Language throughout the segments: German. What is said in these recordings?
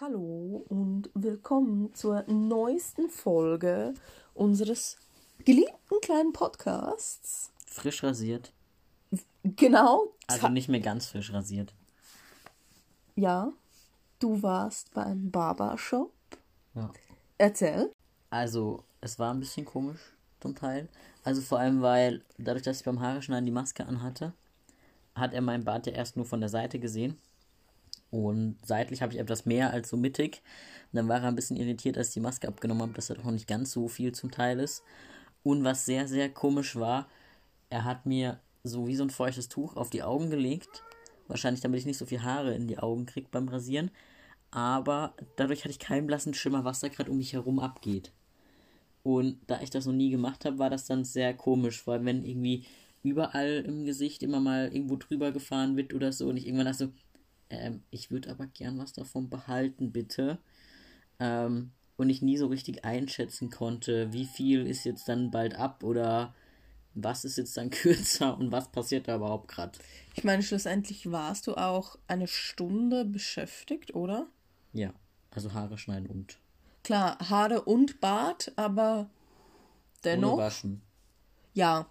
Hallo und willkommen zur neuesten Folge unseres geliebten kleinen Podcasts. Frisch rasiert. Genau. Also nicht mehr ganz frisch rasiert. Ja, du warst beim Barbershop. Ja. Erzähl. Also, es war ein bisschen komisch zum Teil. Also vor allem, weil dadurch, dass ich beim Haare schneiden die Maske anhatte, hat er meinen Bart ja erst nur von der Seite gesehen. Und seitlich habe ich etwas mehr als so mittig. Und dann war er ein bisschen irritiert, als ich die Maske abgenommen habe, dass er doch noch nicht ganz so viel zum Teil ist. Und was sehr, sehr komisch war, er hat mir so wie so ein feuchtes Tuch auf die Augen gelegt. Wahrscheinlich, damit ich nicht so viel Haare in die Augen kriege beim Rasieren. Aber dadurch hatte ich keinen blassen Schimmer, was da gerade um mich herum abgeht. Und da ich das noch nie gemacht habe, war das dann sehr komisch, weil wenn irgendwie überall im Gesicht immer mal irgendwo drüber gefahren wird oder so und ich irgendwann dachte so, ähm, ich würde aber gern was davon behalten, bitte. Ähm, und ich nie so richtig einschätzen konnte, wie viel ist jetzt dann bald ab oder was ist jetzt dann kürzer und was passiert da überhaupt gerade. Ich meine, schlussendlich warst du auch eine Stunde beschäftigt, oder? Ja, also Haare schneiden und. Klar, Haare und Bart, aber dennoch. Ohne waschen. Ja,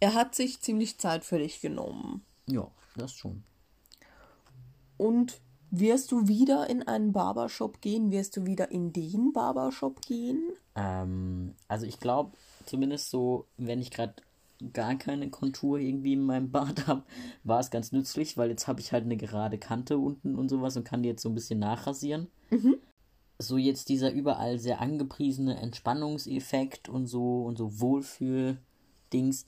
er hat sich ziemlich Zeit für dich genommen. Ja, das schon. Und wirst du wieder in einen Barbershop gehen? Wirst du wieder in den Barbershop gehen? Ähm, also ich glaube, zumindest so, wenn ich gerade gar keine Kontur irgendwie in meinem Bart habe, war es ganz nützlich, weil jetzt habe ich halt eine gerade Kante unten und sowas und kann die jetzt so ein bisschen nachrasieren. Mhm. So jetzt dieser überall sehr angepriesene Entspannungseffekt und so und so Wohlfühl-Dings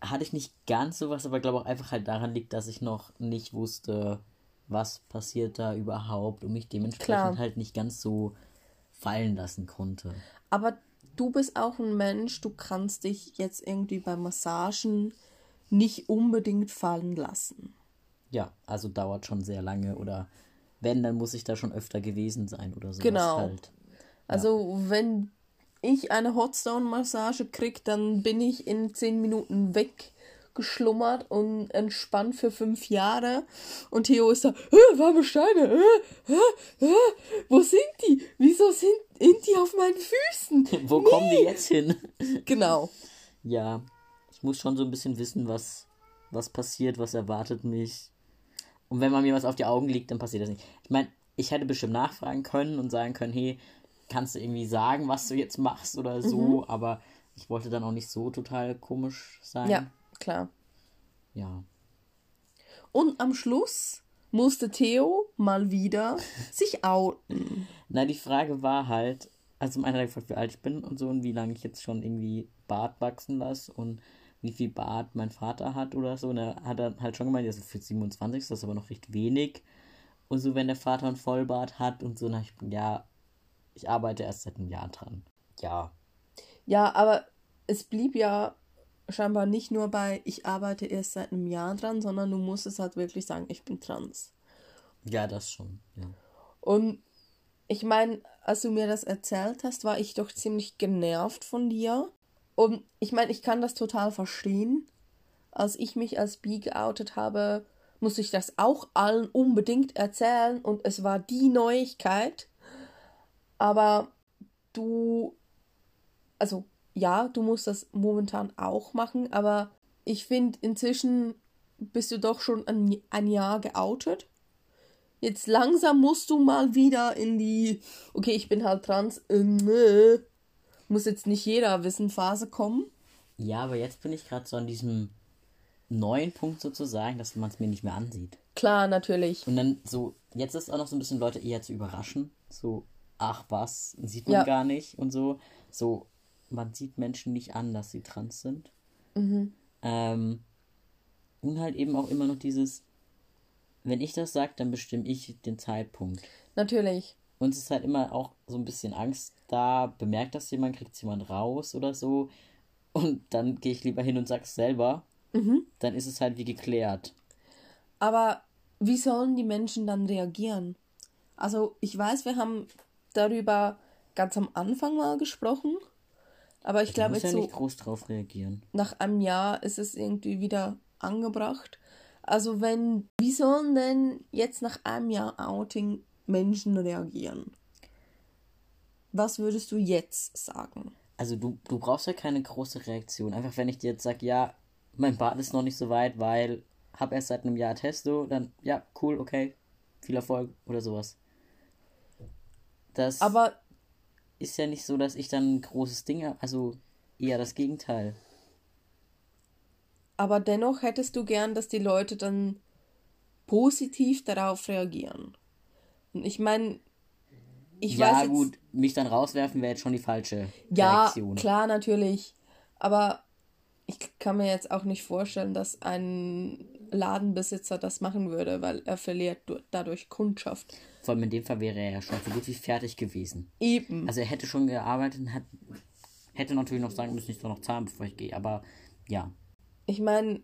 hatte ich nicht ganz sowas, aber glaube auch einfach halt daran liegt, dass ich noch nicht wusste, was passiert da überhaupt und mich dementsprechend Klar. halt nicht ganz so fallen lassen konnte. Aber du bist auch ein Mensch, du kannst dich jetzt irgendwie bei Massagen nicht unbedingt fallen lassen. Ja, also dauert schon sehr lange oder wenn, dann muss ich da schon öfter gewesen sein oder sowas Genau. halt. Also wenn ich eine Hotstone-Massage krieg, dann bin ich in zehn Minuten weggeschlummert und entspannt für fünf Jahre. Und Theo ist da, äh, warme Steine, äh, äh, äh, wo sind die? Wieso sind, sind die auf meinen Füßen? Wo kommen die jetzt hin? Genau. ja, ich muss schon so ein bisschen wissen, was, was passiert, was erwartet mich. Und wenn man mir was auf die Augen legt, dann passiert das nicht. Ich meine, ich hätte bestimmt nachfragen können und sagen können, hey, kannst du irgendwie sagen, was du jetzt machst oder so, Mhm. aber ich wollte dann auch nicht so total komisch sein. Ja, klar. Ja. Und am Schluss musste Theo mal wieder sich outen. Na, die Frage war halt, also zum einen hat er gefragt, wie alt ich bin und so und wie lange ich jetzt schon irgendwie Bart wachsen lasse und wie viel Bart mein Vater hat oder so. Und er hat dann halt schon gemeint, also für 27 ist das aber noch recht wenig. Und so, wenn der Vater einen Vollbart hat und so, na, ich, ja, ich arbeite erst seit einem Jahr dran. Ja, Ja, aber es blieb ja scheinbar nicht nur bei, ich arbeite erst seit einem Jahr dran, sondern du musstest halt wirklich sagen, ich bin trans. ja, das schon, ja. Und ich meine, als du mir das erzählt hast, war ich doch ziemlich genervt von dir. Und ich meine, ich kann das total verstehen. Als ich mich als bi geoutet habe, musste ich das auch allen unbedingt erzählen und es war die Neuigkeit. Aber du, also ja, du musst das momentan auch machen, aber ich finde, inzwischen bist du doch schon ein, ein Jahr geoutet. Jetzt langsam musst du mal wieder in die, okay, ich bin halt trans, äh, nö. muss jetzt nicht jeder wissen, Phase kommen. Ja, aber jetzt bin ich gerade so an diesem neuen Punkt sozusagen, dass man es mir nicht mehr ansieht. Klar, natürlich. Und dann so, jetzt ist auch noch so ein bisschen Leute eher zu überraschen. So, ach was, sieht man Ja. gar nicht und so. So, man sieht Menschen nicht an, dass sie trans sind. Mhm. Ähm, und halt eben auch immer noch dieses, wenn ich das sage, dann bestimme ich den Zeitpunkt. Natürlich. Und es ist halt immer auch so ein bisschen Angst da, bemerkt das jemand, kriegt es jemand raus oder so. Und dann gehe ich lieber hin und sag's selber. Mhm. Dann ist es halt wie geklärt. Aber wie sollen die Menschen dann reagieren? Also, ich weiß, wir haben darüber ganz am Anfang mal gesprochen. Aber ich Du glaube, jetzt ja so nicht groß drauf reagieren. nach einem Jahr ist es irgendwie wieder angebracht. Also wenn, wie sollen denn jetzt nach einem Jahr Outing Menschen reagieren. Was würdest du jetzt sagen? Also du, du brauchst ja keine große Reaktion. Einfach wenn ich dir jetzt sage, ja, mein Bart ist noch nicht so weit, weil hab erst seit einem Jahr Testo, dann ja, cool, okay, viel Erfolg oder sowas. Das Aber ist ja nicht so, dass ich dann ein großes Ding habe, also eher das Gegenteil. Aber dennoch hättest du gern, dass die Leute dann positiv darauf reagieren. Und ich meine, ich ja, weiß jetzt, gut, mich dann rauswerfen wäre jetzt schon die falsche ja, Reaktion. klar, natürlich. Aber ich kann mir jetzt auch nicht vorstellen, dass ein Ladenbesitzer das machen würde, weil er verliert du- dadurch Kundschaft. Vor allem in dem Fall wäre er ja schon so gut wie fertig gewesen. Eben. Also er hätte schon gearbeitet und hat, hätte natürlich noch sagen müssen, ich soll noch zahlen, bevor ich gehe. Aber ja, Ich meine,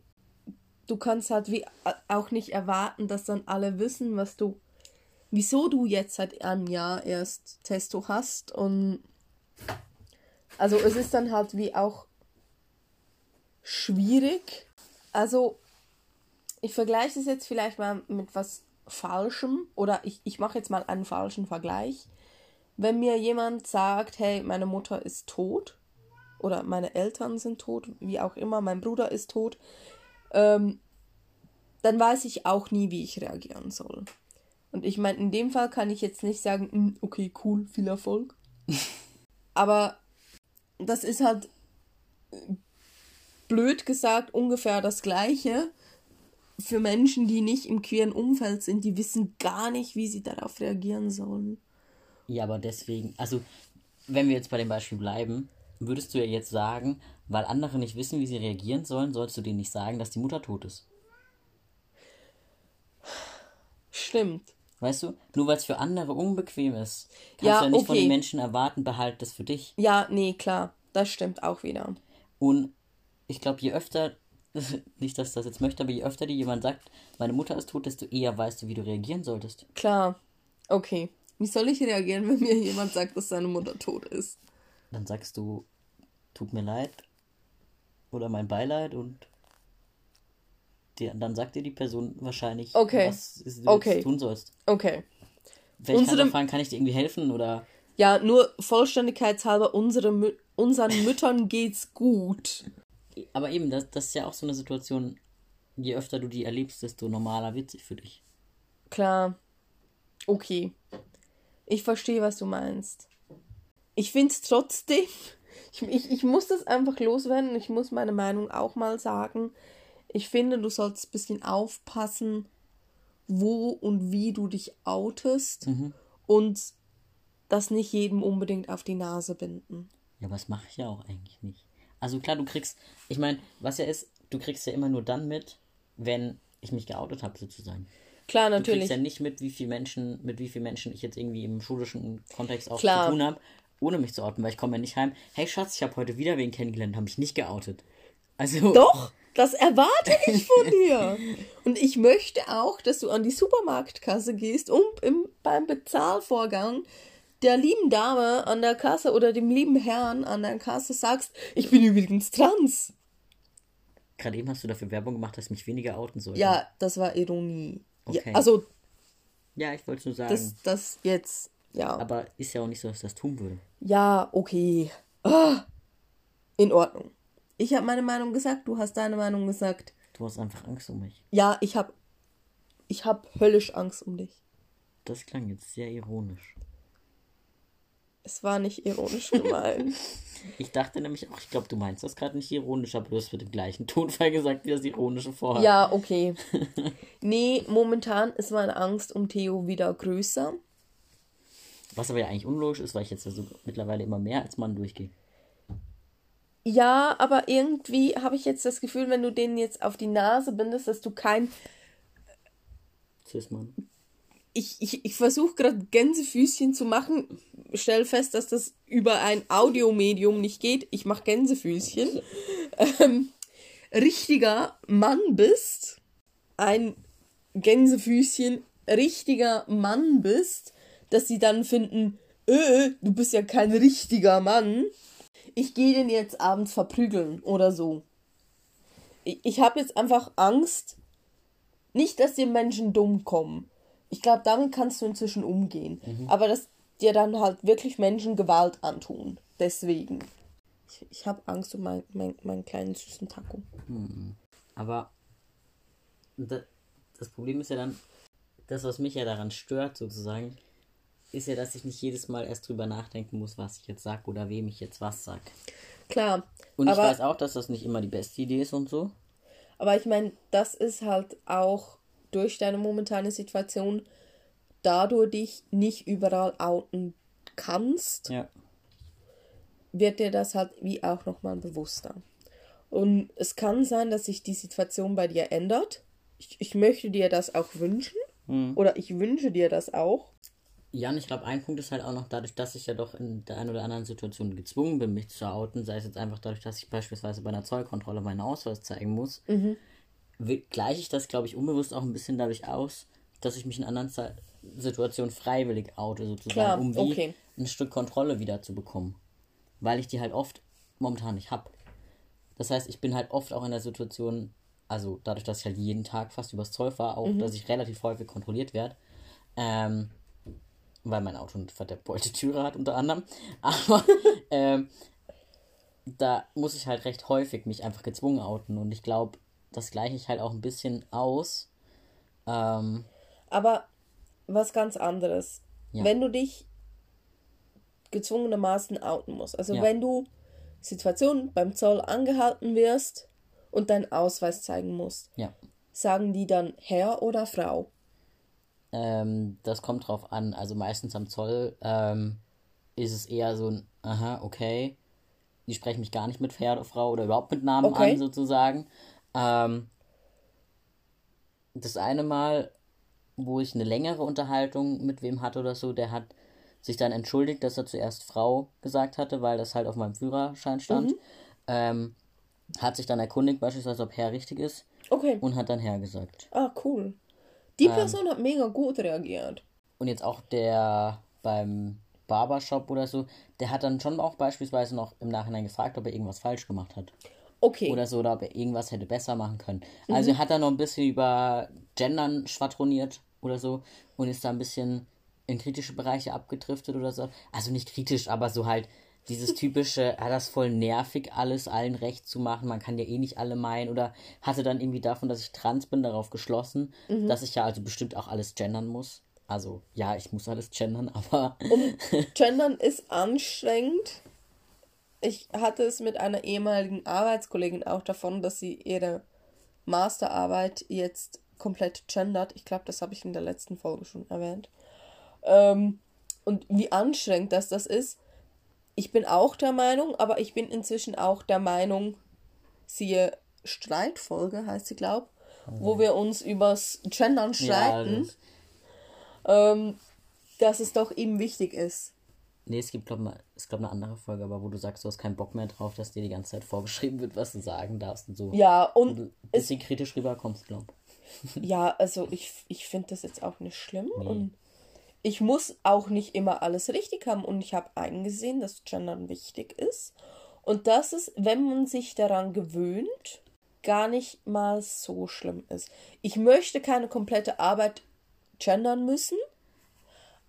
du kannst halt wie auch nicht erwarten, dass dann alle wissen, was du, wieso du jetzt seit einem Jahr erst Testo hast und also es ist dann halt wie auch schwierig. Also ich vergleiche es jetzt vielleicht mal mit was Falschem oder ich, ich mache jetzt mal einen falschen Vergleich. Wenn mir jemand sagt, hey, meine Mutter ist tot oder meine Eltern sind tot, wie auch immer, mein Bruder ist tot, ähm, dann weiß ich auch nie, wie ich reagieren soll. Und ich meine, in dem Fall kann ich jetzt nicht sagen, "Mm, okay, cool, viel Erfolg. Aber das ist halt äh, blöd gesagt ungefähr das Gleiche für Menschen, die nicht im queeren Umfeld sind, die wissen gar nicht, wie sie darauf reagieren sollen. ja, aber deswegen, also wenn wir jetzt bei dem Beispiel bleiben, würdest du ja jetzt sagen, weil andere nicht wissen, wie sie reagieren sollen, sollst du denen nicht sagen, dass die Mutter tot ist. Stimmt. Weißt du? Nur weil es für andere unbequem ist, kannst Ja, du ja nicht von okay. den Menschen erwarten, behalt das für dich. Ja, nee, klar. Das stimmt auch wieder. Und ich glaube, je öfter, nicht, dass ich das jetzt möchte, aber je öfter dir jemand sagt, meine Mutter ist tot, desto eher weißt du, wie du reagieren solltest. Klar. Okay. Wie soll ich reagieren, wenn mir jemand sagt, dass seine Mutter tot ist? Dann sagst du, tut mir leid oder mein Beileid und dir, dann sagt dir die Person wahrscheinlich, Okay. was ist- du Okay. tun sollst. Okay. Vielleicht Unsere- fragen, kann ich dir irgendwie helfen oder Ja, nur vollständigkeitshalber, unsere unseren Müttern geht's gut. Aber eben, das, das ist ja auch so eine Situation, je öfter du die erlebst, desto normaler wird sie für dich. Klar. Okay. Ich verstehe, was du meinst. Ich find's trotzdem. Ich, ich, ich muss das einfach loswerden. Ich muss meine Meinung auch mal sagen. Ich finde, du solltest ein bisschen aufpassen, wo und wie du dich outest. Und das nicht jedem unbedingt auf die Nase binden. Ja, aber das mache ich ja auch eigentlich nicht. Also klar, du kriegst, ich meine, was ja ist, du kriegst ja immer nur dann mit, wenn ich mich geoutet habe, sozusagen. Klar, Du natürlich. kriegst ja nicht mit, wie viele Menschen, mit wie vielen Menschen ich jetzt irgendwie im schulischen Kontext auch Klar. zu tun habe, ohne mich zu outen, weil ich komme ja nicht heim. Hey Schatz, ich habe heute wieder wen kennengelernt, habe mich nicht geoutet. Also Doch, das erwarte ich von dir. Und ich möchte auch, dass du an die Supermarktkasse gehst und im, beim Bezahlvorgang der lieben Dame an der Kasse oder dem lieben Herrn an der Kasse sagst, ich bin übrigens trans. gerade eben hast du dafür Werbung gemacht, dass ich mich weniger outen sollte. Ja, das war Ironie. Ja, Okay. also, Ja, ich wollte nur sagen. das, das jetzt, ja. aber ist ja auch nicht so, dass ich das tun würde. Ja, okay. Ah, in Ordnung. Ich habe meine Meinung gesagt, du hast deine Meinung gesagt. Du hast einfach Angst um mich. Ja, ich habe ich hab höllisch Angst um dich. Das klang jetzt sehr ironisch. Es war nicht ironisch gemeint. Ich dachte nämlich auch, ich glaube, du meinst das gerade nicht ironisch, aber du hast mit dem gleichen Tonfall gesagt, wie das Ironische vorhat. ja, okay. Nee, momentan ist meine Angst um Theo wieder größer. Was aber ja eigentlich unlogisch ist, weil ich jetzt ja so mittlerweile immer mehr als Mann durchgehe. Ja, aber irgendwie habe ich jetzt das Gefühl, wenn du den jetzt auf die Nase bindest, dass du kein. Cis-Mann. Ich, ich, ich versuche gerade Gänsefüßchen zu machen. Stell fest, dass das über ein Audiomedium nicht geht. Ich mache Gänsefüßchen. Ähm, richtiger Mann bist. Ein Gänsefüßchen. Richtiger Mann bist. Dass sie dann finden, äh, du bist ja kein richtiger Mann. Ich gehe den jetzt abends verprügeln oder so. Ich, ich habe jetzt einfach Angst, nicht, dass die Menschen dumm kommen, Ich glaube, damit kannst du inzwischen umgehen. Mhm. Aber dass dir dann halt wirklich Menschen Gewalt antun. Deswegen. Ich, ich habe Angst um meinen mein, meinen kleinen süßen Taco. Aber da- das Problem ist ja dann, das, was mich ja daran stört, sozusagen, ist ja, dass ich nicht jedes Mal erst drüber nachdenken muss, was ich jetzt sag oder wem ich jetzt was sag. Klar. Und ich weiß auch, dass das nicht immer die beste Idee ist und so. aber ich meine, das ist halt auch durch deine momentane Situation, da du dich nicht überall outen kannst, Ja. wird dir das halt wie auch nochmal bewusster. Und es kann sein, dass sich die Situation bei dir ändert. Ich, ich möchte dir das auch wünschen. Oder ich wünsche dir das auch. Ja, und ich glaube, ein Punkt ist halt auch noch dadurch, dass ich ja doch in der einen oder anderen Situation gezwungen bin, mich zu outen, sei es jetzt einfach dadurch, dass ich beispielsweise bei einer Zollkontrolle meinen Ausweis zeigen muss, wi- gleiche ich das, glaube ich, unbewusst auch ein bisschen dadurch aus, dass ich mich in anderen Ze- Situationen freiwillig oute, sozusagen, Klar, um wie okay. ein Stück Kontrolle wieder zu bekommen. Weil ich die halt oft momentan nicht habe. Das heißt, ich bin halt oft auch in der Situation, also dadurch, dass ich halt jeden Tag fast übers Zoll fahre, auch, dass ich relativ häufig kontrolliert werde. Ähm, weil mein Auto eine verdeppte Türe hat unter anderem. Aber ähm, da muss ich halt recht häufig mich einfach gezwungen outen und ich glaube, das gleiche ich halt auch ein bisschen aus. Ähm, Aber was ganz anderes. Ja. Wenn du dich gezwungenermaßen outen musst, also Ja. wenn du Situation beim Zoll angehalten wirst und deinen Ausweis zeigen musst, ja. sagen die dann Herr oder Frau? Ähm, das kommt drauf an. Also meistens am Zoll ähm, ist es eher so ein, aha, okay. Die sprechen mich gar nicht mit Herr oder Frau oder überhaupt mit Namen Okay. an, sozusagen. Ähm, das eine Mal, wo ich eine längere Unterhaltung mit wem hatte oder so, der hat sich dann entschuldigt, dass er zuerst Frau gesagt hatte, weil das halt auf meinem Führerschein stand. Ähm, hat sich dann erkundigt, beispielsweise, ob Herr richtig ist Okay. und hat dann Herr gesagt. Ah, cool. Die Person hat mega gut reagiert. Und jetzt auch der beim Barbershop oder so, der hat dann schon auch beispielsweise noch im Nachhinein gefragt, ob er irgendwas falsch gemacht hat. Okay. Oder so, oder ob er irgendwas hätte besser machen können. Also er hat da noch ein bisschen über Gendern schwadroniert oder so und ist da ein bisschen in kritische Bereiche abgedriftet oder so. Also nicht kritisch, aber so halt dieses typische, ah, das voll nervig, alles allen recht zu machen, man kann ja eh nicht alle meinen oder hatte dann irgendwie davon, dass ich trans bin, darauf geschlossen, dass ich ja also bestimmt auch alles gendern muss. Also ja, ich muss alles gendern, aber Gendern ist anstrengend. Ich hatte es mit einer ehemaligen Arbeitskollegin auch davon, dass sie ihre Masterarbeit jetzt komplett gendert. Ich glaube, das habe ich in der letzten Folge schon erwähnt. Ähm, und wie anstrengend das das ist. Ich bin auch der Meinung, aber ich bin inzwischen auch der Meinung, siehe Streitfolge heißt sie, glaube wo wir uns übers Gendern ja, streiten, das, ähm, dass es doch eben wichtig ist. Nee, es gibt, glaube ich, glaub, eine andere Folge, aber wo du sagst, du hast keinen Bock mehr drauf, dass dir die ganze Zeit vorgeschrieben wird, was du sagen darfst und so. Ja, und Und du ein bisschen kritisch rüberkommst, glaub. Ja, also ich, ich finde das jetzt auch nicht schlimm und ich muss auch nicht immer alles richtig haben und ich habe eingesehen, dass Gendern wichtig ist und dass es, wenn man sich daran gewöhnt, gar nicht mal so schlimm ist. Ich möchte keine komplette Arbeit gendern müssen,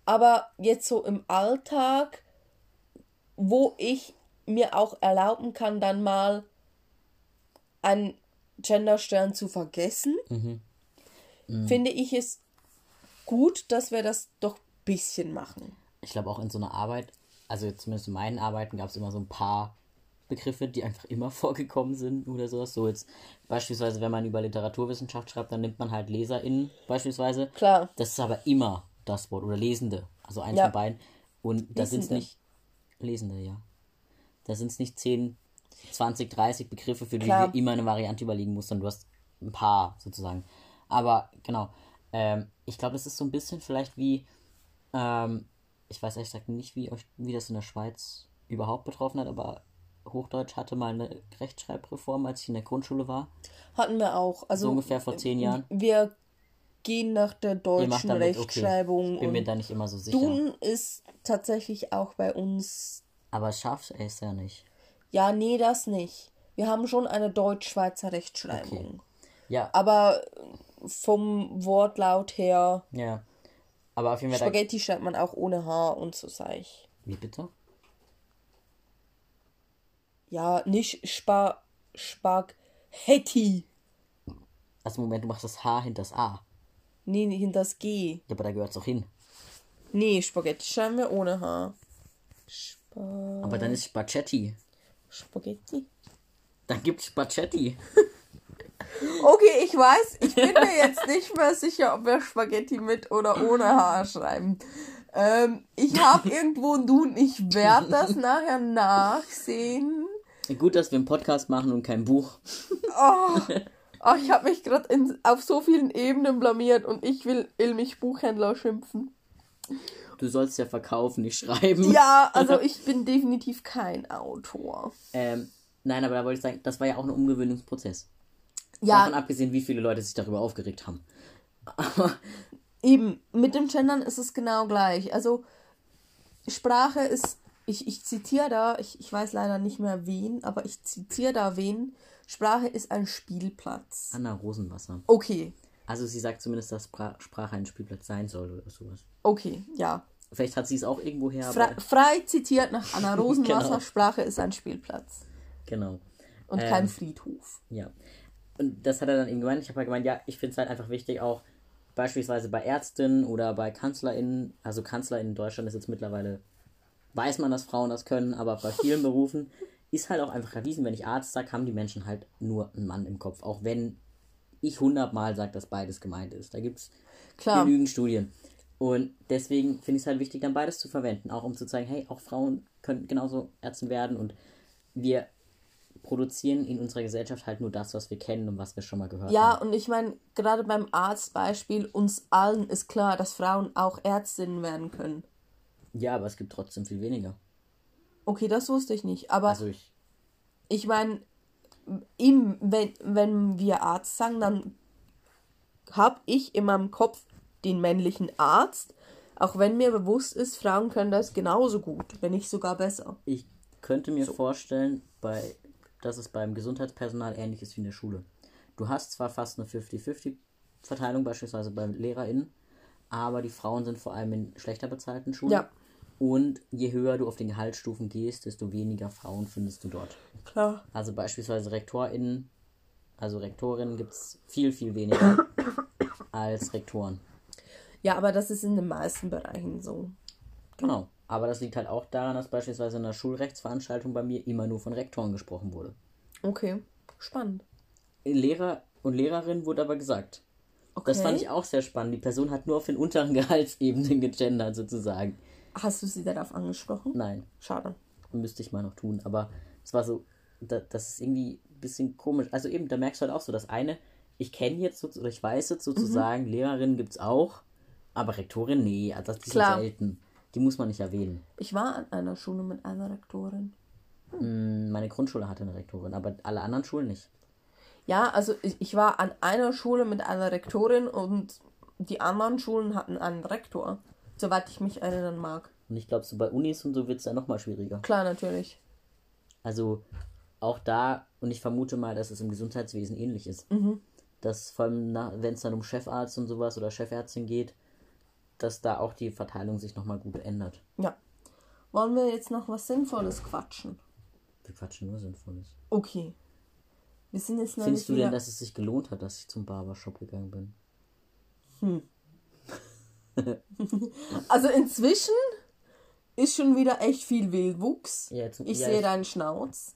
aber jetzt so im Alltag, wo ich mir auch erlauben kann, dann mal einen Genderstern zu vergessen, finde ich es gut, dass wir das doch ein bisschen machen. Ich glaube auch in so einer Arbeit, also zumindest in meinen Arbeiten gab es immer so ein paar Begriffe, die einfach immer vorgekommen sind oder sowas. So jetzt beispielsweise, wenn man über Literaturwissenschaft schreibt, dann nimmt man halt LeserInnen beispielsweise. Klar. Das ist aber immer das Wort oder Lesende, also eins Ja. von beiden. Und da sind es nicht Lesende, ja. Da sind es nicht 10, 20, 30 Begriffe, für die Klar. du immer eine Variante überlegen musst, sondern du hast ein paar sozusagen. Aber genau, ähm, ich glaube, das ist so ein bisschen vielleicht wie, ähm, ich weiß ehrlich gesagt nicht, wie, euch, wie das in der Schweiz überhaupt betroffen hat, aber Hochdeutsch hatte mal eine Rechtschreibreform, als ich in der Grundschule war. Hatten wir auch. Also So ungefähr vor zehn Jahren. Wir gehen nach der deutschen damit, okay. Rechtschreibung Ich bin mir da nicht immer so sicher. Duden ist tatsächlich auch bei uns. Aber schafft es ja nicht. Ja, nee, das nicht. Wir haben schon eine deutsch-schweizer Rechtschreibung. Ja, Aber vom Wortlaut her, ja. Aber auf jeden Fall. Spaghetti schreibt man auch ohne H und so sag ich. Wie bitte? Ja, nicht Spa Spaghetti. Also Moment, du machst das H hinter das A. Nee, nicht hinter das G. Ja, aber da gehört es doch hin. Nee, Spaghetti schreiben wir ohne H. Spa Aber dann ist Spaghetti. Spaghetti. Dann gibt's Spaghetti. Okay, ich weiß, ich bin mir jetzt nicht mehr sicher, ob wir Spaghetti mit oder ohne H schreiben. Ähm, ich habe irgendwo ein Du und ich werde das nachher nachsehen. Gut, dass wir einen Podcast machen und kein Buch. Oh, oh ich habe mich gerade auf so vielen Ebenen blamiert und ich will Ilmich Buchhändler schimpfen. Du sollst ja verkaufen, nicht schreiben. Ja, also ich bin definitiv kein Autor. Ähm, nein, aber da wollte ich sagen, das war ja auch ein Umgewöhnungsprozess. Ja, Davon abgesehen, wie viele Leute sich darüber aufgeregt haben. Aber Eben, mit dem Gendern ist es genau gleich. Also, Sprache ist, ich, ich zitiere da, ich, ich weiß leider nicht mehr wen, aber ich zitiere da wen. Sprache ist ein Spielplatz. Anna Rosenwasser. Okay, Also sie sagt zumindest, dass Spra Sprache ein Spielplatz sein soll oder sowas. okay, ja. Vielleicht hat sie es auch irgendwo her, Fre frei zitiert nach Anna Rosenwasser, Genau. Sprache ist ein Spielplatz genau. und Ähm, kein Friedhof. Ja. Und das hat er dann eben gemeint. Ich habe halt gemeint, ja, ich finde es halt einfach wichtig, auch beispielsweise bei Ärztinnen oder bei KanzlerInnen, also KanzlerInnen in Deutschland ist jetzt mittlerweile, weiß man, dass Frauen das können, aber bei vielen Berufen ist halt auch einfach erwiesen, wenn ich Arzt sage, haben die Menschen halt nur einen Mann im Kopf. Auch wenn ich hundertmal sage, dass beides gemeint ist. Da gibt es genügend Studien. Und deswegen finde ich es halt wichtig, dann beides zu verwenden, auch um zu zeigen, hey, auch Frauen können genauso Ärzte werden und wir produzieren in unserer Gesellschaft halt nur das, was wir kennen und was wir schon mal gehört Ja, haben. und ich meine, gerade beim Arztbeispiel, uns allen ist klar, dass Frauen auch Ärztinnen werden können. Ja, aber es gibt trotzdem viel weniger. Okay, das wusste ich nicht. Aber Also ich, ich meine, wenn, wenn wir Arzt sagen, dann habe ich in meinem Kopf den männlichen Arzt, auch wenn mir bewusst ist, Frauen können das genauso gut, wenn nicht sogar besser. ich könnte mir vorstellen, bei, dass es beim Gesundheitspersonal ähnlich ist wie in der Schule. Du hast zwar fast eine 50-50-Verteilung, beispielsweise bei LehrerInnen, aber die Frauen sind vor allem in schlechter bezahlten Schulen. Ja. Und je höher du auf den Gehaltsstufen gehst, desto weniger Frauen findest du dort. Klar. Also beispielsweise RektorInnen, also Rektorinnen gibt es viel, viel weniger als Rektoren. Ja, aber das ist in den meisten Bereichen so. Genau. Aber das liegt halt auch daran, dass beispielsweise in einer Schulrechtsveranstaltung bei mir immer nur von Rektoren gesprochen wurde. Okay, spannend. Lehrer und Lehrerin wurde aber gesagt. Okay. Das fand ich auch sehr spannend. Die Person hat nur auf den unteren Gehaltsebenen gegendert, sozusagen. Hast du sie darauf angesprochen? Nein, Schade. müsste ich mal noch tun. Aber es war so, da, das ist irgendwie ein bisschen komisch. Also eben, da merkst du halt auch so, das eine, ich kenne jetzt so, oder ich weiß jetzt sozusagen, Lehrerinnen gibt es auch, aber Rektorin, nee, also das sind selten. Die muss man nicht erwähnen. Ich war an einer Schule mit einer Rektorin. Mm, Meine Grundschule hatte eine Rektorin, aber alle anderen Schulen nicht. Ja, also ich, ich war an einer Schule mit einer Rektorin und die anderen Schulen hatten einen Rektor. Soweit ich mich erinnern mag. Und ich glaube, so bei Unis und so wird es dann nochmal schwieriger. Klar, natürlich. Also auch da, und ich vermute mal, dass es im Gesundheitswesen ähnlich ist. Dass vor allem, wenn es dann um Chefarzt und sowas oder Chefärztin geht, dass da auch die Verteilung sich nochmal gut ändert. Ja. Wollen wir jetzt noch was Sinnvolles quatschen? Wir quatschen nur Sinnvolles. Okay. Wir sind jetzt noch Findest du denn, dass es sich gelohnt hat, dass ich zum Barbershop gegangen bin? Also inzwischen ist schon wieder echt viel Wildwuchs. Ja, zum- ich ja, sehe ich- deinen Schnauz.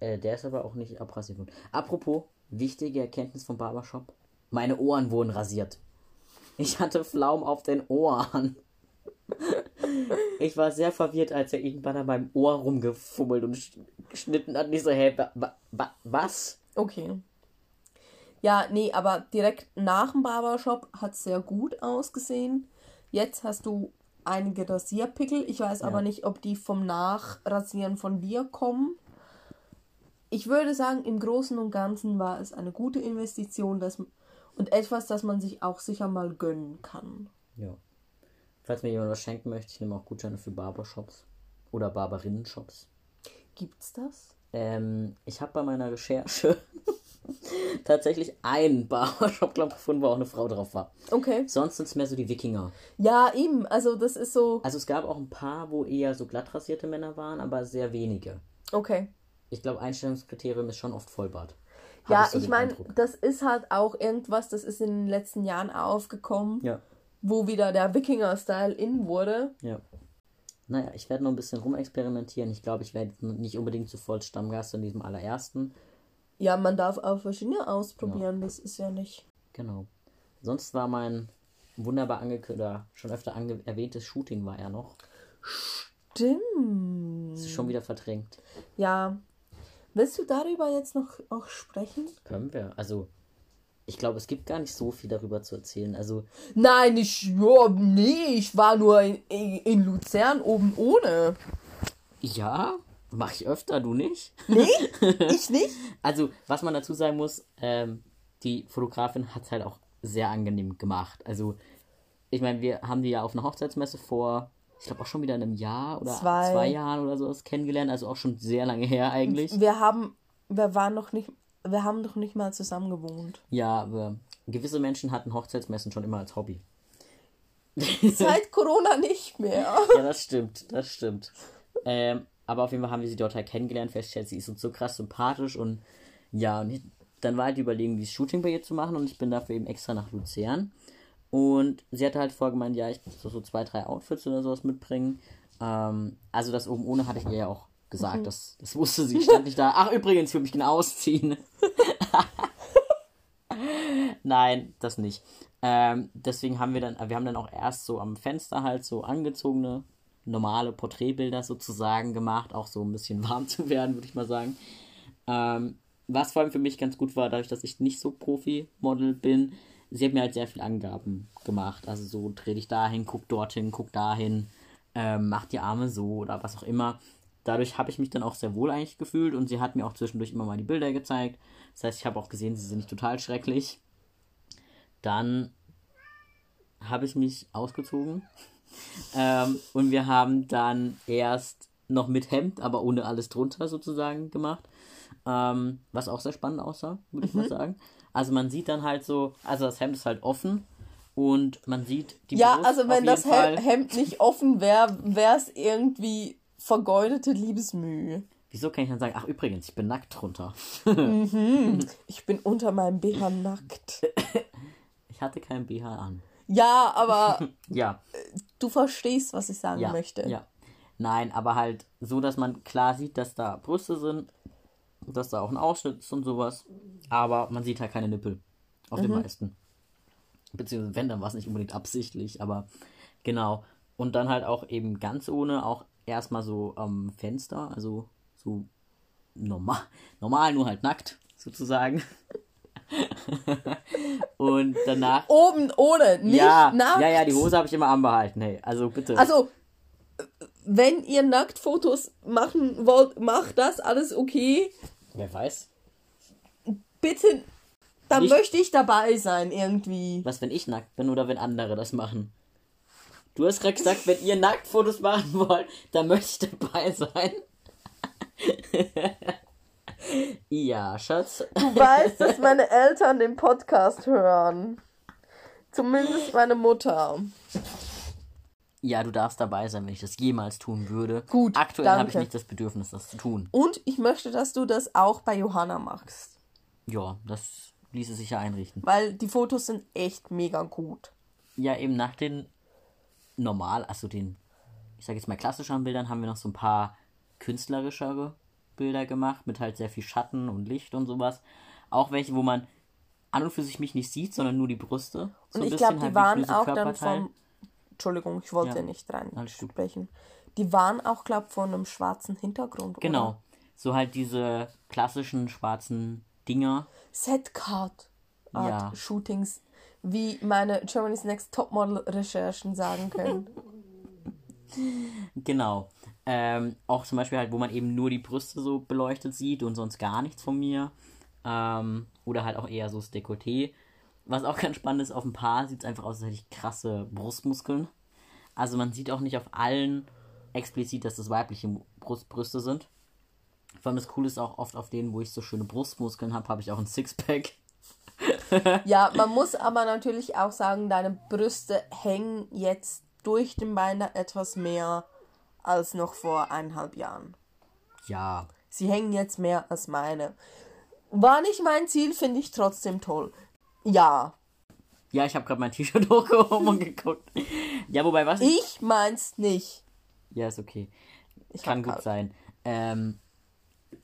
Äh, der ist aber auch nicht abrasiert worden. Apropos, wichtige Erkenntnis vom Barbershop. Meine Ohren wurden rasiert. Ich hatte Flaum auf den Ohren. Ich war sehr verwirrt, als er irgendwann an meinem Ohr rumgefummelt und sch- geschnitten hat. Nicht so, hey, wa, wa, wa, was? Okay. Ja, nee, aber direkt nach dem Barbershop hat es sehr gut ausgesehen. Jetzt hast du einige Rasierpickel. Ich weiß aber nicht, ob die vom Nachrasieren von dir kommen. Ich würde sagen, im Großen und Ganzen war es eine gute Investition dass, und etwas, das man sich auch sicher mal gönnen kann. Ja. Falls mir jemand was schenken möchte, ich nehme auch Gutscheine für Barbershops. Oder Barberinnen-Shops. Gibt's das? Ähm, ich habe bei meiner Recherche tatsächlich einen Barbershop, glaube gefunden, wo auch eine Frau drauf war. Okay. Sonst sind es mehr so die Wikinger. Ja, eben. Also das ist so. Also es gab auch ein paar, wo eher so glatt rasierte Männer waren, aber sehr wenige. Okay. Ich glaube, Einstellungskriterium ist schon oft Vollbart. Hab Ja, so ich meine, das ist halt auch irgendwas, das ist in den letzten Jahren aufgekommen, Ja, wo wieder der Wikinger-Style in wurde. ja. Naja, ich werde noch ein bisschen rumexperimentieren. Ich glaube, ich werde nicht unbedingt sofort Stammgast in diesem allerersten. Ja, man darf auch verschiedene ausprobieren, das ist ja nicht. Genau. Sonst war mein wunderbar angekündigt, oder schon öfter ange erwähntes Shooting war ja noch. Stimmt. Das ist schon wieder verdrängt. Ja. Willst du darüber jetzt noch auch sprechen? Können wir. Also, ich glaube, es gibt gar nicht so viel darüber zu erzählen. Also, Nein, ich, ja, nee, ich war nur in, in, in Luzern oben ohne. ja, mache ich öfter, du nicht? Nee, ich nicht? Also, was man dazu sagen muss, ähm, die Fotografin hat es halt auch sehr angenehm gemacht. Also, ich meine, wir haben die ja auf einer Hochzeitsmesse vor, ich glaube auch schon wieder in einem Jahr oder Zwei. zwei, Jahren oder sowas kennengelernt. Also auch schon sehr lange her eigentlich. Wir haben, wir waren noch nicht, wir haben doch nicht mal zusammen gewohnt. Ja, aber gewisse Menschen hatten Hochzeitsmessen schon immer als Hobby. Seit Corona nicht mehr. Ja, das stimmt, das stimmt. Ähm, aber auf jeden Fall haben wir sie dort halt kennengelernt, festgestellt, sie ist uns so krass sympathisch und ja, und ich, dann war halt die Überlegung, dieses Shooting bei ihr zu machen und ich bin dafür eben extra nach Luzern. Und sie hatte halt vorgemeint, ja, ich muss so, zwei, drei Outfits oder sowas mitbringen. Ähm, also das oben ohne hatte ich ihr ja auch gesagt, das, das wusste sie, stand nicht da. Ach, übrigens, ich will mich genau ausziehen. Nein, das nicht. Ähm, deswegen haben wir dann, wir haben dann auch erst so am Fenster halt so angezogene, normale Porträtbilder sozusagen gemacht, auch so ein bisschen warm zu werden, würde ich mal sagen. Ähm, was vor allem für mich ganz gut war, dadurch, dass ich nicht so Profi-Model bin, sie hat mir halt sehr viel Angaben gemacht. Also so, dreh dich dahin, guck dorthin, guck dahin, ähm, mach die Arme so oder was auch immer. Dadurch habe ich mich dann auch sehr wohl eigentlich gefühlt und sie hat mir auch zwischendurch immer mal die Bilder gezeigt. Das heißt, ich habe auch gesehen, sie sind nicht total schrecklich. Dann habe ich mich ausgezogen ähm, und wir haben dann erst noch mit Hemd, aber ohne alles drunter sozusagen gemacht. Ähm, was auch sehr spannend aussah, würde ich mal sagen. Also man sieht dann halt so, also das Hemd ist halt offen und man sieht die Ja, Brust also wenn das Fall. Hemd nicht offen wäre, wäre es irgendwie vergeudete Liebesmühe. Wieso kann ich dann sagen, ach übrigens, ich bin nackt drunter. Ich bin unter meinem BH nackt. Ich hatte kein BH an. Ja, aber Ja, du verstehst, was ich sagen ja, möchte. ja. Nein, aber halt so, dass man klar sieht, dass da Brüste sind, dass da auch ein Ausschnitt ist und sowas. Aber man sieht halt keine Nippel. Auf Mhm. den meisten. Beziehungsweise wenn, dann war es nicht unbedingt absichtlich, aber genau. Und dann halt auch eben ganz ohne, auch erstmal so am Fenster, also so normal, normal, nur halt nackt, sozusagen. und danach. Oben ohne, nicht ja, nackt. ja, ja, die Hose habe ich immer anbehalten, hey. Also bitte. Also, wenn ihr Nacktfotos machen wollt, macht das, alles okay. Wer weiß. Bitte, dann Nicht- möchte ich dabei sein, irgendwie. Was, wenn ich nackt bin oder wenn andere das machen? Du hast gerade gesagt, wenn ihr Nacktfotos machen wollt, dann möchte ich dabei sein. ja, Schatz. Du weißt, dass meine Eltern den Podcast hören. Zumindest meine Mutter. Ja, du darfst dabei sein, wenn ich das jemals tun würde. Gut, Aktuell habe ich nicht das Bedürfnis, das zu tun. Und ich möchte, dass du das auch bei Johanna machst. Ja, das ließe sich ja einrichten. Weil die Fotos sind echt mega gut. Ja, eben nach den normal, also den, ich sag jetzt mal klassischeren Bildern, haben wir noch so ein paar künstlerischere Bilder gemacht, mit halt sehr viel Schatten und Licht und sowas. Auch welche, wo man an und für sich mich nicht sieht, sondern nur die Brüste. So Und ich glaube, die halt waren auch dann vom. Entschuldigung, ich wollte Ja. nicht rein sprechen. Die waren auch, glaube ich, von einem schwarzen Hintergrund. Genau. Oder? So halt diese klassischen schwarzen Dinger. Setcard Art Ja. Shootings, wie meine Germany's Next Topmodel Recherchen sagen können. Genau. Ähm, auch zum Beispiel halt, wo man eben nur die Brüste so beleuchtet sieht und sonst gar nichts von mir. Ähm, oder halt auch eher so das Dekolleté. Was auch ganz spannend ist, auf dem Paar sieht es einfach aus, als hätte ich krasse Brustmuskeln. Also man sieht auch nicht auf allen explizit, dass das weibliche Brust, Brüste sind. Vor allem das Coole ist auch oft auf denen, wo ich so schöne Brustmuskeln habe, habe ich auch ein Sixpack. Ja, man muss aber natürlich auch sagen, deine Brüste hängen jetzt durch den Binder etwas mehr als noch vor eineinhalb Jahren. Ja. Sie hängen jetzt mehr als meine. War nicht mein Ziel, finde ich trotzdem toll. Ja, Ja, ich habe gerade mein T-Shirt hochgehoben und geguckt. Ja, wobei, was ich. meins nicht. Ja, ist okay. Ich Kann gut kalt. sein. Ähm,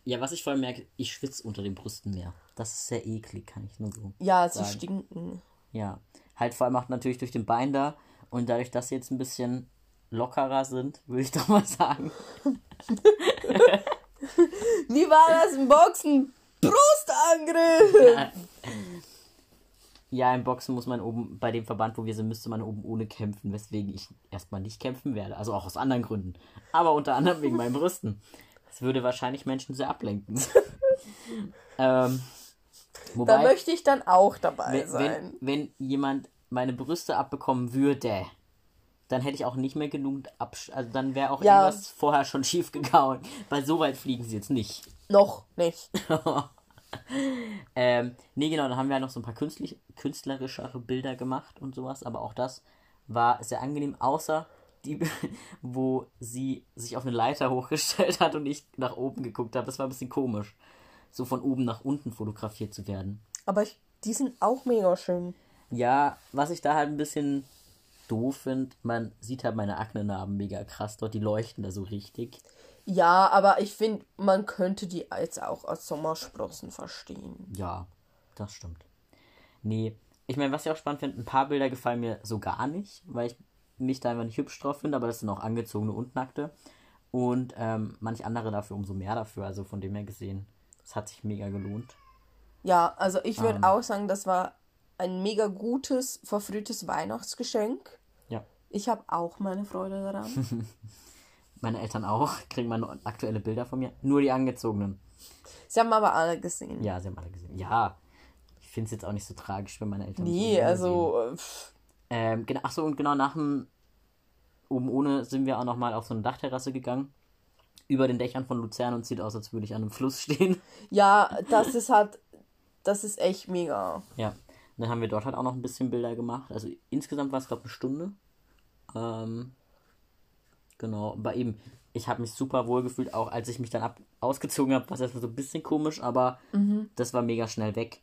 ja, was ich vor allem merke, ich schwitze unter den Brüsten mehr. Das ist sehr eklig, kann ich nur so. Ja, sie sagen. stinken. Ja. Halt vor allem auch natürlich durch den Binder und dadurch, dass sie jetzt ein bisschen lockerer sind, würde ich doch mal sagen. Wie war das im Boxen? Brustangriff! Ja, im Boxen muss man oben, bei dem Verband, wo wir sind, müsste man oben ohne kämpfen, weswegen ich erstmal nicht kämpfen werde. Also auch aus anderen Gründen. Aber unter anderem wegen meinen Brüsten. Das würde wahrscheinlich Menschen sehr ablenken. ähm, Da wobei, möchte ich dann auch dabei wenn, sein. wenn, wenn jemand meine Brüste abbekommen würde, dann hätte ich auch nicht mehr genug Absch Also dann wäre auch Ja. irgendwas vorher schon schief gegangen. Weil so weit fliegen sie jetzt nicht. Noch nicht. Ähm, nee, genau, dann haben wir halt noch so ein paar künstlich, künstlerischere Bilder gemacht und sowas, aber auch das war sehr angenehm, außer die, wo sie sich auf eine Leiter hochgestellt hat und ich nach oben geguckt habe. Das war ein bisschen komisch, so von oben nach unten fotografiert zu werden. Aber ich, die sind auch mega schön. Ja, was ich da halt ein bisschen doof finde, man sieht halt meine Aknenarben mega krass dort, die leuchten da so richtig. Ja, aber ich finde, man könnte die jetzt auch als Sommersprossen verstehen. Ja, das stimmt. Nee, ich meine, was ich auch spannend finde, ein paar Bilder gefallen mir so gar nicht, weil ich mich da einfach nicht hübsch drauf finde, aber das sind auch angezogene und nackte. Und ähm, manch andere dafür umso mehr dafür, also von dem her gesehen, es hat sich mega gelohnt. Ja, also ich würde Ähm. auch sagen, das war ein mega gutes, verfrühtes Weihnachtsgeschenk. Ja. Ich habe auch meine Freude daran. Meine Eltern auch, kriegen noch aktuelle Bilder von mir. Nur die angezogenen. Sie haben aber alle gesehen. Ja, sie haben alle gesehen. Ja, ich finde es jetzt auch nicht so tragisch, wenn meine Eltern. Nee, so also äh, Ähm, genau, achso, und genau nach dem oben ohne sind wir auch nochmal auf so eine Dachterrasse gegangen. Über den Dächern von Luzern und sieht aus, als würde ich an einem Fluss stehen. ja, das ist halt, das ist echt mega. Ja. Und dann haben wir dort halt auch noch ein bisschen Bilder gemacht. Also insgesamt war es, glaube ich, eine Stunde. Ähm, genau, aber eben, ich habe mich super wohl gefühlt, auch als ich mich dann ab ausgezogen habe, war es erstmal so ein bisschen komisch, aber das war mega schnell weg.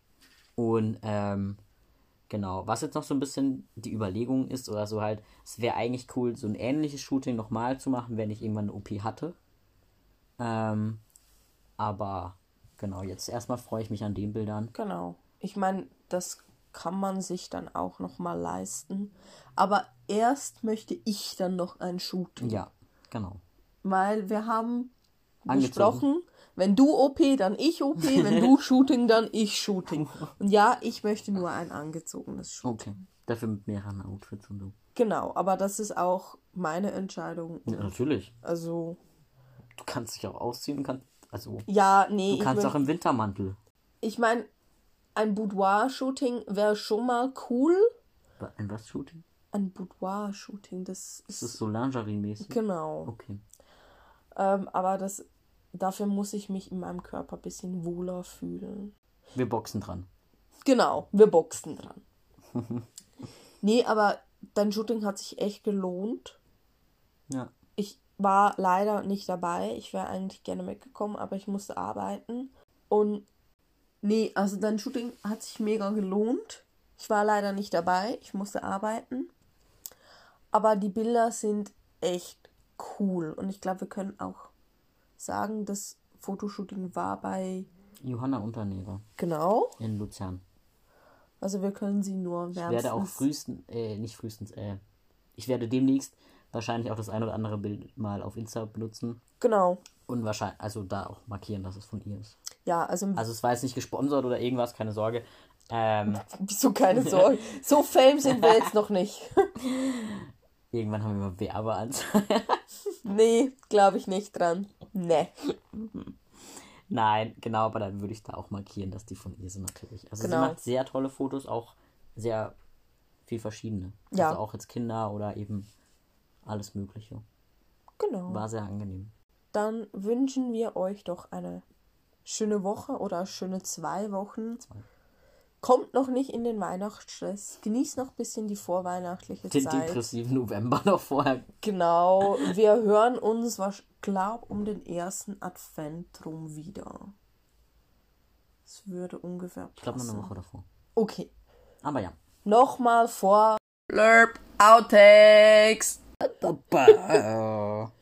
Und ähm, genau, was jetzt noch so ein bisschen die Überlegung ist oder so halt, es wäre eigentlich cool, so ein ähnliches Shooting nochmal zu machen, wenn ich irgendwann eine OP hatte. Ähm, aber genau, jetzt erstmal freue ich mich an den Bildern. Genau. Ich meine, das kann man sich dann auch noch mal leisten. Aber erst möchte ich dann noch ein Shooting. Ja, genau. Weil wir haben Angezogen. besprochen, wenn du OP, dann ich OP, wenn du Shooting, dann ich Shooting. Und ja, ich möchte nur ein angezogenes Shooting. Okay. Dafür mit mehreren Outfits und so. Genau, aber das ist auch meine Entscheidung. Ja, natürlich. Also, Du kannst dich auch ausziehen kannst. Also, ja, nee, du kannst auch im Wintermantel. ich meine, ein Boudoir-Shooting wäre schon mal cool. Ein was Shooting? Ein Boudoir-Shooting, das ist, Das ist so Lingerie-mäßig. genau. Okay. Ähm, aber das, dafür muss ich mich in meinem Körper ein bisschen wohler fühlen. Wir boxen dran. Genau, wir boxen dran. nee, aber dein Shooting hat sich echt gelohnt. Ja. Ich war leider nicht dabei. Ich wäre eigentlich gerne mitgekommen, aber ich musste arbeiten. Und nee, also dein Shooting hat sich mega gelohnt. Ich war leider nicht dabei. Ich musste arbeiten. Aber die Bilder sind echt cool. Und ich glaube, wir können auch sagen, das Fotoshooting war bei. Johanna Unternehmer Genau. in Luzern. Also wir können sie nur Ich werde auch wärmstens- frühestens, äh, nicht frühestens, äh, ich werde demnächst wahrscheinlich auch das ein oder andere Bild mal auf Insta benutzen Genau. und wahrscheinlich, also da auch markieren, dass es von ihr ist. Ja, also, Also es war jetzt nicht gesponsert oder irgendwas, keine Sorge. Ähm, wieso keine Sorge. so fame sind wir jetzt noch nicht. irgendwann haben wir mal Werbeanzeigen. nee, glaube ich nicht dran. Nee. Nein, genau, aber dann würde ich da auch markieren, dass die von ihr sind natürlich. Also Genau. sie macht sehr tolle Fotos, auch sehr viel verschiedene. Ja. Also auch jetzt Kinder oder eben alles Mögliche. Genau. War sehr angenehm. dann wünschen wir euch doch eine schöne Woche oder schöne zwei Wochen. Kommt noch nicht in den Weihnachtsstress. Genießt noch ein bisschen die vorweihnachtliche Den Zeit. depressiven November noch vorher. Genau. Wir hören uns, was glaub, um den ersten Advent rum wieder. Es würde ungefähr passen. Ich glaube noch eine Woche davor. Okay. Aber ja. Nochmal vor Blurb Outtakes. パパパ